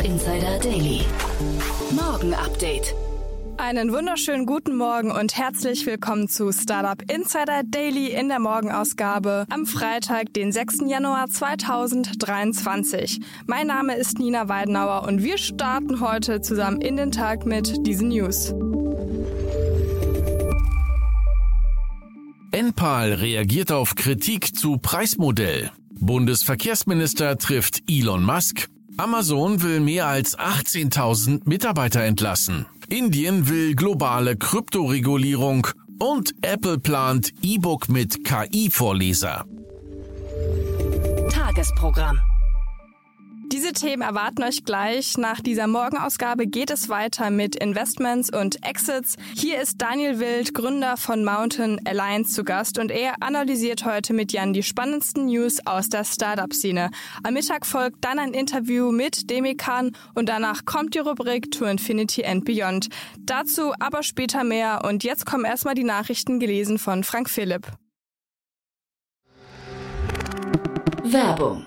Startup Insider Daily. Morgen Update. Einen wunderschönen guten Morgen und herzlich willkommen zu Startup Insider Daily in der Morgenausgabe am Freitag, den 6. Januar 2023. Mein Name ist Nina Weidenauer und wir starten heute zusammen in den Tag mit diesen News. Enpal reagiert auf Kritik zu Preismodell. Bundesverkehrsminister trifft Elon Musk. Amazon will mehr als 18.000 Mitarbeiter entlassen. Indien will globale Kryptoregulierung und Apple plant E-Book mit KI-Vorleser. Tagesprogramm. Diese Themen erwarten euch gleich. Nach dieser Morgenausgabe geht es weiter mit Investments und Exits. Hier ist Daniel Wild, Gründer von Mountain Alliance zu Gast und er analysiert heute mit Jan die spannendsten News aus der Startup-Szene. Am Mittag folgt dann ein Interview mit Demikan und danach kommt die Rubrik To Infinity and Beyond. Dazu aber später mehr und jetzt kommen erstmal die Nachrichten gelesen von Frank Philipp. Werbung.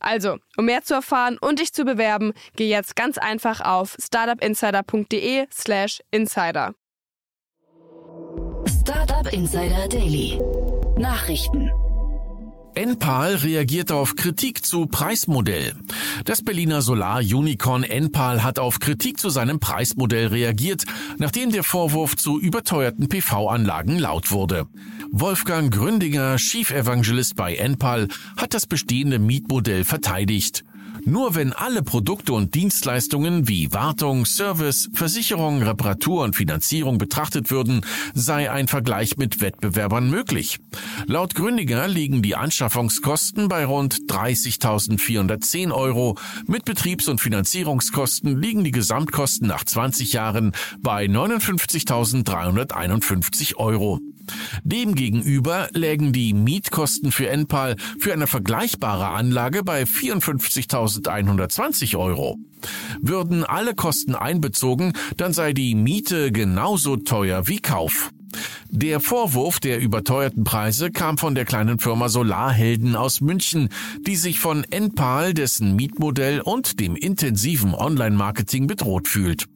Also, um mehr zu erfahren und dich zu bewerben, geh jetzt ganz einfach auf startupinsider.de/slash insider. Startup Insider Daily. Nachrichten. Enpal reagiert auf Kritik zu Preismodell. Das Berliner Solar-Unicorn Enpal hat auf Kritik zu seinem Preismodell reagiert, nachdem der Vorwurf zu überteuerten PV-Anlagen laut wurde. Wolfgang Gründinger, Chief Evangelist bei Enpal, hat das bestehende Mietmodell verteidigt. Nur wenn alle Produkte und Dienstleistungen wie Wartung, Service, Versicherung, Reparatur und Finanzierung betrachtet würden, sei ein Vergleich mit Wettbewerbern möglich. Laut Gründiger liegen die Anschaffungskosten bei rund 30.410 Euro. Mit Betriebs- und Finanzierungskosten liegen die Gesamtkosten nach 20 Jahren bei 59.351 Euro. Demgegenüber lägen die Mietkosten für Enpal für eine vergleichbare Anlage bei 54.120 Euro. Würden alle Kosten einbezogen, dann sei die Miete genauso teuer wie Kauf. Der Vorwurf der überteuerten Preise kam von der kleinen Firma Solarhelden aus München, die sich von Enpal, dessen Mietmodell und dem intensiven Online-Marketing bedroht fühlt.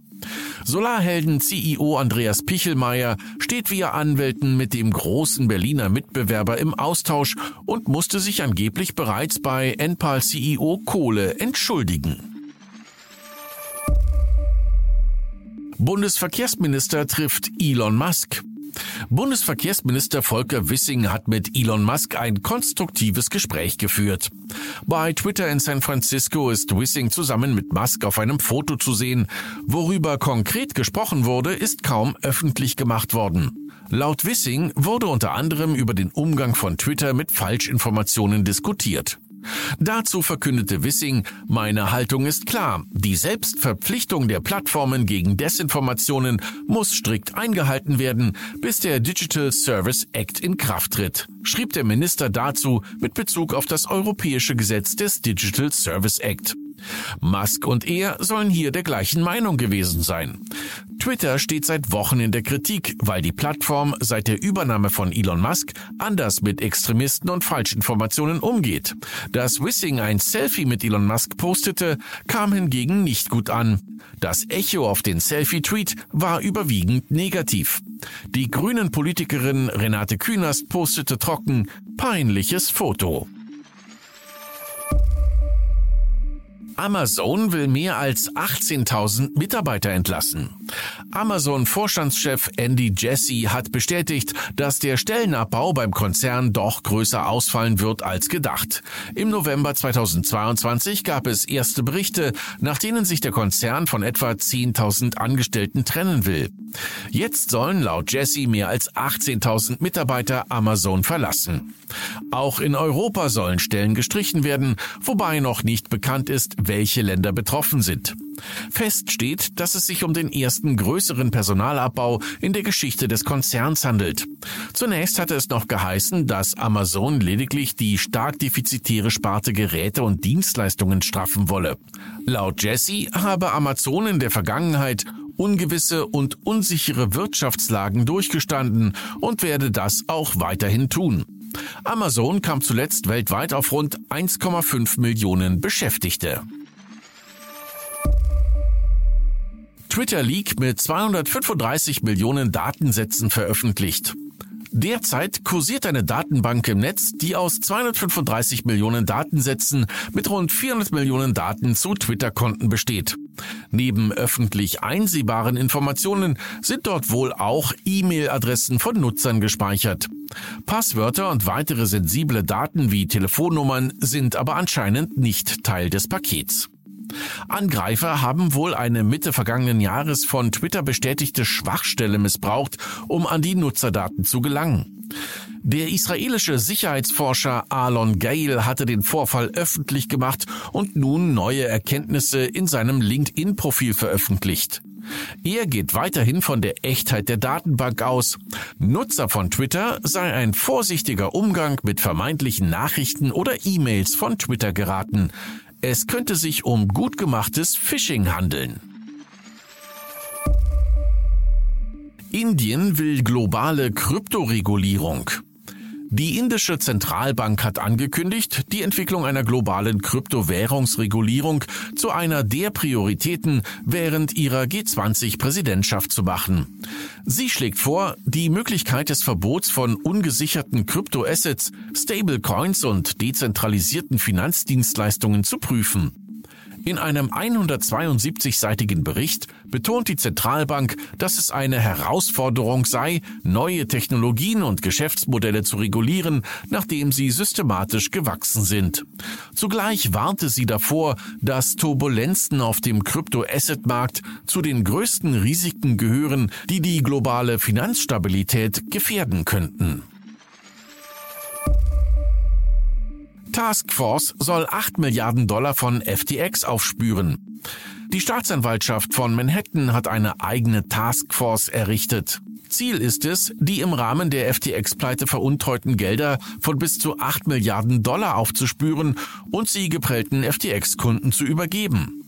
Solarhelden CEO Andreas Pichelmeier steht via Anwälten mit dem großen Berliner Mitbewerber im Austausch und musste sich angeblich bereits bei Enpal CEO Kohle entschuldigen. Bundesverkehrsminister trifft Elon Musk. Bundesverkehrsminister Volker Wissing hat mit Elon Musk ein konstruktives Gespräch geführt. Bei Twitter in San Francisco ist Wissing zusammen mit Musk auf einem Foto zu sehen. Worüber konkret gesprochen wurde, ist kaum öffentlich gemacht worden. Laut Wissing wurde unter anderem über den Umgang von Twitter mit Falschinformationen diskutiert. Dazu verkündete Wissing, meine Haltung ist klar, die Selbstverpflichtung der Plattformen gegen Desinformationen muss strikt eingehalten werden, bis der Digital Service Act in Kraft tritt, schrieb der Minister dazu mit Bezug auf das europäische Gesetz des Digital Service Act. Musk und er sollen hier der gleichen Meinung gewesen sein. Twitter steht seit Wochen in der Kritik, weil die Plattform seit der Übernahme von Elon Musk anders mit Extremisten und Falschinformationen umgeht. Dass Wissing ein Selfie mit Elon Musk postete, kam hingegen nicht gut an. Das Echo auf den Selfie-Tweet war überwiegend negativ. Die grünen Politikerin Renate Künast postete trocken peinliches Foto. Amazon will mehr als 18.000 Mitarbeiter entlassen. Amazon-Vorstandschef Andy Jassy hat bestätigt, dass der Stellenabbau beim Konzern doch größer ausfallen wird als gedacht. Im November 2022 gab es erste Berichte, nach denen sich der Konzern von etwa 10.000 Angestellten trennen will. Jetzt sollen laut Jassy mehr als 18.000 Mitarbeiter Amazon verlassen. Auch in Europa sollen Stellen gestrichen werden, wobei noch nicht bekannt ist, welche Länder betroffen sind. Fest steht, dass es sich um den ersten größeren Personalabbau in der Geschichte des Konzerns handelt. Zunächst hatte es noch geheißen, dass Amazon lediglich die stark defizitäre Sparte Geräte und Dienstleistungen straffen wolle. Laut Jesse habe Amazon in der Vergangenheit ungewisse und unsichere Wirtschaftslagen durchgestanden und werde das auch weiterhin tun. Amazon kam zuletzt weltweit auf rund 1,5 Millionen Beschäftigte. Twitter Leak mit 235 Millionen Datensätzen veröffentlicht. Derzeit kursiert eine Datenbank im Netz, die aus 235 Millionen Datensätzen mit rund 400 Millionen Daten zu Twitter-Konten besteht. Neben öffentlich einsehbaren Informationen sind dort wohl auch E-Mail-Adressen von Nutzern gespeichert. Passwörter und weitere sensible Daten wie Telefonnummern sind aber anscheinend nicht Teil des Pakets. Angreifer haben wohl eine Mitte vergangenen Jahres von Twitter bestätigte Schwachstelle missbraucht, um an die Nutzerdaten zu gelangen. Der israelische Sicherheitsforscher Alon Gale hatte den Vorfall öffentlich gemacht und nun neue Erkenntnisse in seinem LinkedIn-Profil veröffentlicht. Er geht weiterhin von der Echtheit der Datenbank aus. Nutzer von Twitter sei ein vorsichtiger Umgang mit vermeintlichen Nachrichten oder E-Mails von Twitter geraten. Es könnte sich um gut gemachtes Phishing handeln. Indien will globale Kryptoregulierung. Die indische Zentralbank hat angekündigt, die Entwicklung einer globalen Kryptowährungsregulierung zu einer der Prioritäten während ihrer G20-Präsidentschaft zu machen. Sie schlägt vor, die Möglichkeit des Verbots von ungesicherten Kryptoassets, Stablecoins und dezentralisierten Finanzdienstleistungen zu prüfen. In einem 172-seitigen Bericht betont die Zentralbank, dass es eine Herausforderung sei, neue Technologien und Geschäftsmodelle zu regulieren, nachdem sie systematisch gewachsen sind. Zugleich warnte sie davor, dass Turbulenzen auf dem Krypto-Asset-Markt zu den größten Risiken gehören, die die globale Finanzstabilität gefährden könnten. Taskforce soll 8 Milliarden Dollar von FTX aufspüren. Die Staatsanwaltschaft von Manhattan hat eine eigene Taskforce errichtet. Ziel ist es, die im Rahmen der FTX-Pleite veruntreuten Gelder von bis zu 8 Milliarden Dollar aufzuspüren und sie geprellten FTX-Kunden zu übergeben.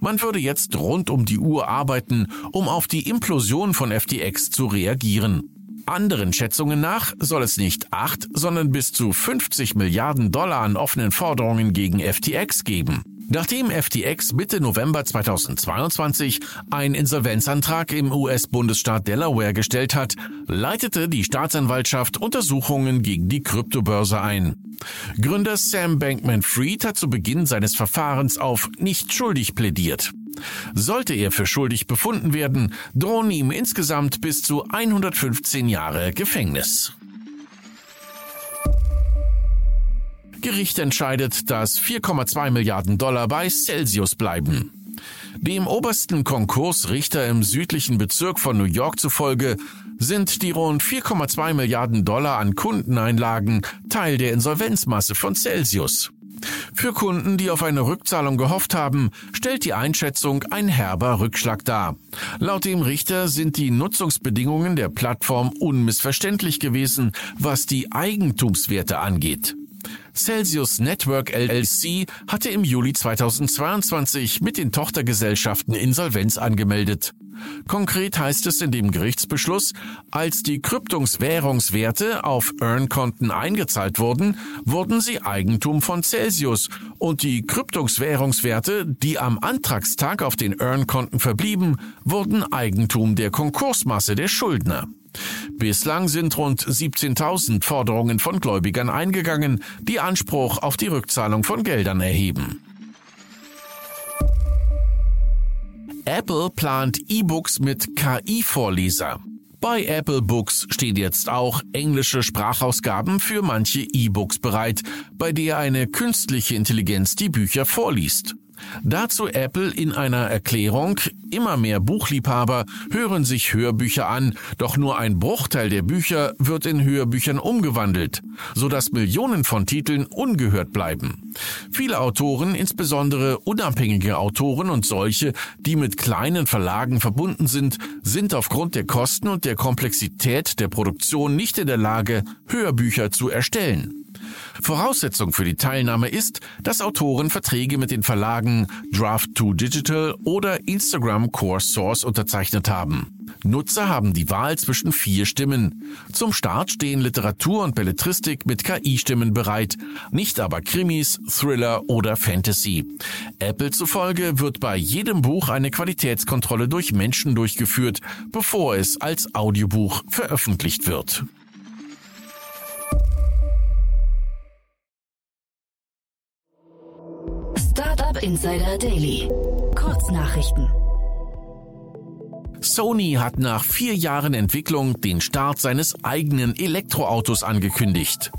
Man würde jetzt rund um die Uhr arbeiten, um auf die Implosion von FTX zu reagieren. Anderen Schätzungen nach soll es nicht 8, sondern bis zu 50 Milliarden Dollar an offenen Forderungen gegen FTX geben. Nachdem FTX Mitte November 2022 einen Insolvenzantrag im US-Bundesstaat Delaware gestellt hat, leitete die Staatsanwaltschaft Untersuchungen gegen die Kryptobörse ein. Gründer Sam Bankman-Fried hat zu Beginn seines Verfahrens auf nicht schuldig plädiert. Sollte er für schuldig befunden werden, drohen ihm insgesamt bis zu 115 Jahre Gefängnis. Gericht entscheidet, dass 4,2 Milliarden Dollar bei Celsius bleiben. Dem obersten Konkursrichter im südlichen Bezirk von New York zufolge sind die rund 4,2 Milliarden Dollar an Kundeneinlagen Teil der Insolvenzmasse von Celsius. Für Kunden, die auf eine Rückzahlung gehofft haben, stellt die Einschätzung ein herber Rückschlag dar. Laut dem Richter sind die Nutzungsbedingungen der Plattform unmissverständlich gewesen, was die Eigentumswerte angeht. Celsius Network LLC hatte im Juli 2022 mit den Tochtergesellschaften Insolvenz angemeldet. Konkret heißt es in dem Gerichtsbeschluss, als die Kryptungswährungswerte auf Earn-Konten eingezahlt wurden, wurden sie Eigentum von Celsius und die Kryptungswährungswerte, die am Antragstag auf den Earn-Konten verblieben, wurden Eigentum der Konkursmasse der Schuldner. Bislang sind rund 17.000 Forderungen von Gläubigern eingegangen, die Anspruch auf die Rückzahlung von Geldern erheben. Apple plant E-Books mit KI-Vorleser. Bei Apple Books stehen jetzt auch englische Sprachausgaben für manche E-Books bereit, bei der eine künstliche Intelligenz die Bücher vorliest. Dazu Apple in einer Erklärung, immer mehr Buchliebhaber hören sich Hörbücher an, doch nur ein Bruchteil der Bücher wird in Hörbüchern umgewandelt, sodass Millionen von Titeln ungehört bleiben. Viele Autoren, insbesondere unabhängige Autoren und solche, die mit kleinen Verlagen verbunden sind, sind aufgrund der Kosten und der Komplexität der Produktion nicht in der Lage, Hörbücher zu erstellen. Voraussetzung für die Teilnahme ist, dass Autoren Verträge mit den Verlagen Draft2 Digital oder Instagram Core Source unterzeichnet haben. Nutzer haben die Wahl zwischen vier Stimmen. Zum Start stehen Literatur und Belletristik mit KI-Stimmen bereit, nicht aber Krimis, Thriller oder Fantasy. Apple zufolge wird bei jedem Buch eine Qualitätskontrolle durch Menschen durchgeführt, bevor es als Audiobuch veröffentlicht wird. Insider Daily. Kurznachrichten. Sony hat nach vier Jahren Entwicklung den Start seines eigenen Elektroautos angekündigt.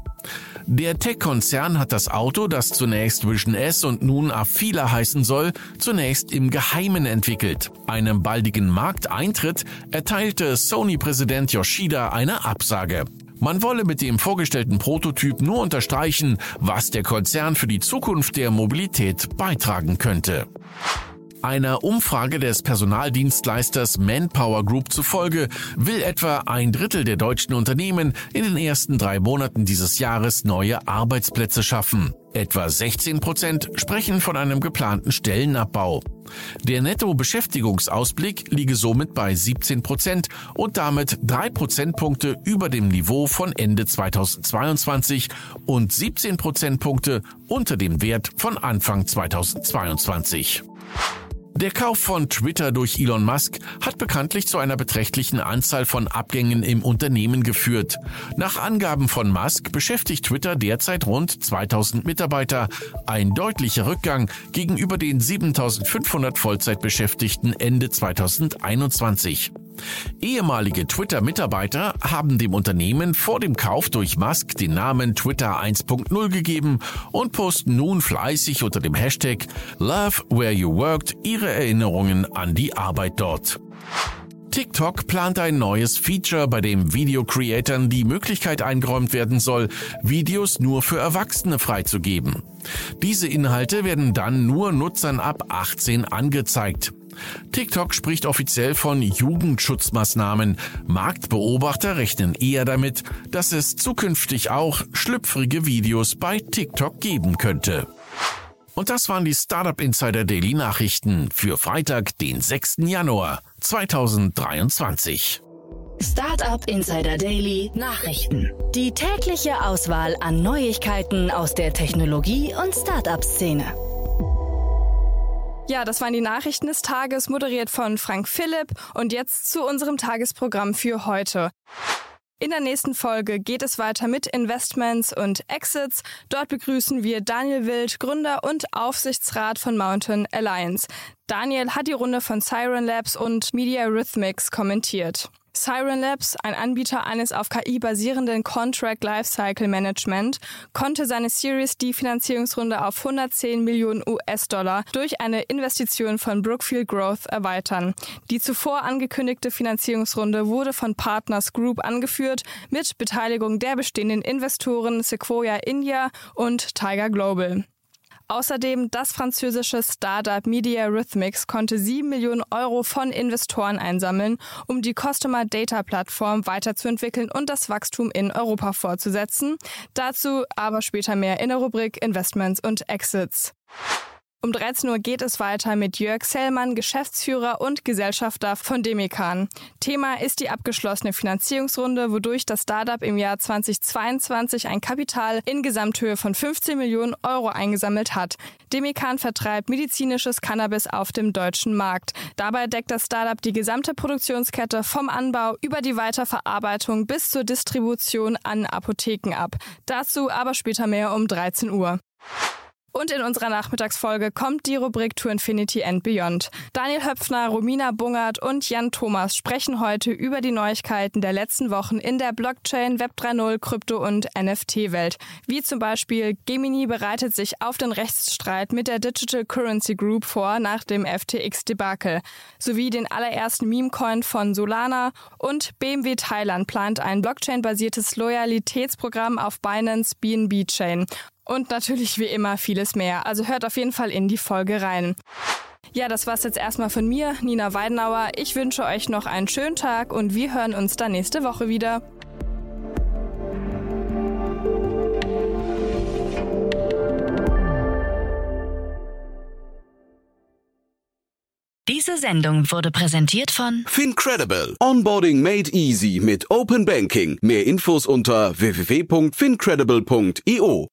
Der Tech-Konzern hat das Auto, das zunächst Vision S und nun Afila heißen soll, zunächst im Geheimen entwickelt. Einem baldigen Markteintritt erteilte Sony-Präsident Yoshida eine Absage. Man wolle mit dem vorgestellten Prototyp nur unterstreichen, was der Konzern für die Zukunft der Mobilität beitragen könnte. Einer Umfrage des Personaldienstleisters Manpower Group zufolge will etwa ein Drittel der deutschen Unternehmen in den ersten drei Monaten dieses Jahres neue Arbeitsplätze schaffen. Etwa 16 Prozent sprechen von einem geplanten Stellenabbau. Der Netto-Beschäftigungsausblick liege somit bei 17 Prozent und damit drei Prozentpunkte über dem Niveau von Ende 2022 und 17 Prozentpunkte unter dem Wert von Anfang 2022. Der Kauf von Twitter durch Elon Musk hat bekanntlich zu einer beträchtlichen Anzahl von Abgängen im Unternehmen geführt. Nach Angaben von Musk beschäftigt Twitter derzeit rund 2000 Mitarbeiter, ein deutlicher Rückgang gegenüber den 7500 Vollzeitbeschäftigten Ende 2021. Ehemalige Twitter-Mitarbeiter haben dem Unternehmen vor dem Kauf durch Musk den Namen Twitter 1.0 gegeben und posten nun fleißig unter dem Hashtag Love Where You Worked ihre Erinnerungen an die Arbeit dort. TikTok plant ein neues Feature, bei dem Video-Creatern die Möglichkeit eingeräumt werden soll, Videos nur für Erwachsene freizugeben. Diese Inhalte werden dann nur Nutzern ab 18 angezeigt. TikTok spricht offiziell von Jugendschutzmaßnahmen. Marktbeobachter rechnen eher damit, dass es zukünftig auch schlüpfrige Videos bei TikTok geben könnte. Und das waren die Startup Insider Daily Nachrichten für Freitag, den 6. Januar 2023. Startup Insider Daily Nachrichten. Die tägliche Auswahl an Neuigkeiten aus der Technologie- und Startup-Szene. Ja, das waren die Nachrichten des Tages, moderiert von Frank Philipp. Und jetzt zu unserem Tagesprogramm für heute. In der nächsten Folge geht es weiter mit Investments und Exits. Dort begrüßen wir Daniel Wild, Gründer und Aufsichtsrat von Mountain Alliance. Daniel hat die Runde von Siren Labs und Media Rhythmics kommentiert. Siren Labs, ein Anbieter eines auf KI basierenden Contract Lifecycle Management, konnte seine Series D Finanzierungsrunde auf 110 Millionen US-Dollar durch eine Investition von Brookfield Growth erweitern. Die zuvor angekündigte Finanzierungsrunde wurde von Partners Group angeführt mit Beteiligung der bestehenden Investoren Sequoia India und Tiger Global. Außerdem das französische Startup Media Rhythmics konnte 7 Millionen Euro von Investoren einsammeln, um die Customer Data Plattform weiterzuentwickeln und das Wachstum in Europa fortzusetzen. Dazu aber später mehr in der Rubrik Investments und Exits. Um 13 Uhr geht es weiter mit Jörg Sellmann, Geschäftsführer und Gesellschafter von Demikan. Thema ist die abgeschlossene Finanzierungsrunde, wodurch das Startup im Jahr 2022 ein Kapital in Gesamthöhe von 15 Millionen Euro eingesammelt hat. Demikan vertreibt medizinisches Cannabis auf dem deutschen Markt. Dabei deckt das Startup die gesamte Produktionskette vom Anbau über die Weiterverarbeitung bis zur Distribution an Apotheken ab. Dazu aber später mehr um 13 Uhr. Und in unserer Nachmittagsfolge kommt die Rubrik To Infinity and Beyond. Daniel Höpfner, Romina Bungert und Jan Thomas sprechen heute über die Neuigkeiten der letzten Wochen in der Blockchain, Web 3.0, Krypto- und NFT-Welt. Wie zum Beispiel Gemini bereitet sich auf den Rechtsstreit mit der Digital Currency Group vor nach dem FTX-Debakel, sowie den allerersten Meme-Coin von Solana und BMW Thailand plant ein Blockchain-basiertes Loyalitätsprogramm auf Binance BNB Chain. Und natürlich wie immer vieles mehr. Also hört auf jeden Fall in die Folge rein. Ja, das war's jetzt erstmal von mir, Nina Weidenauer. Ich wünsche euch noch einen schönen Tag und wir hören uns dann nächste Woche wieder. Diese Sendung wurde präsentiert von Fincredible. Onboarding made easy mit Open Banking. Mehr Infos unter www.fincredible.io.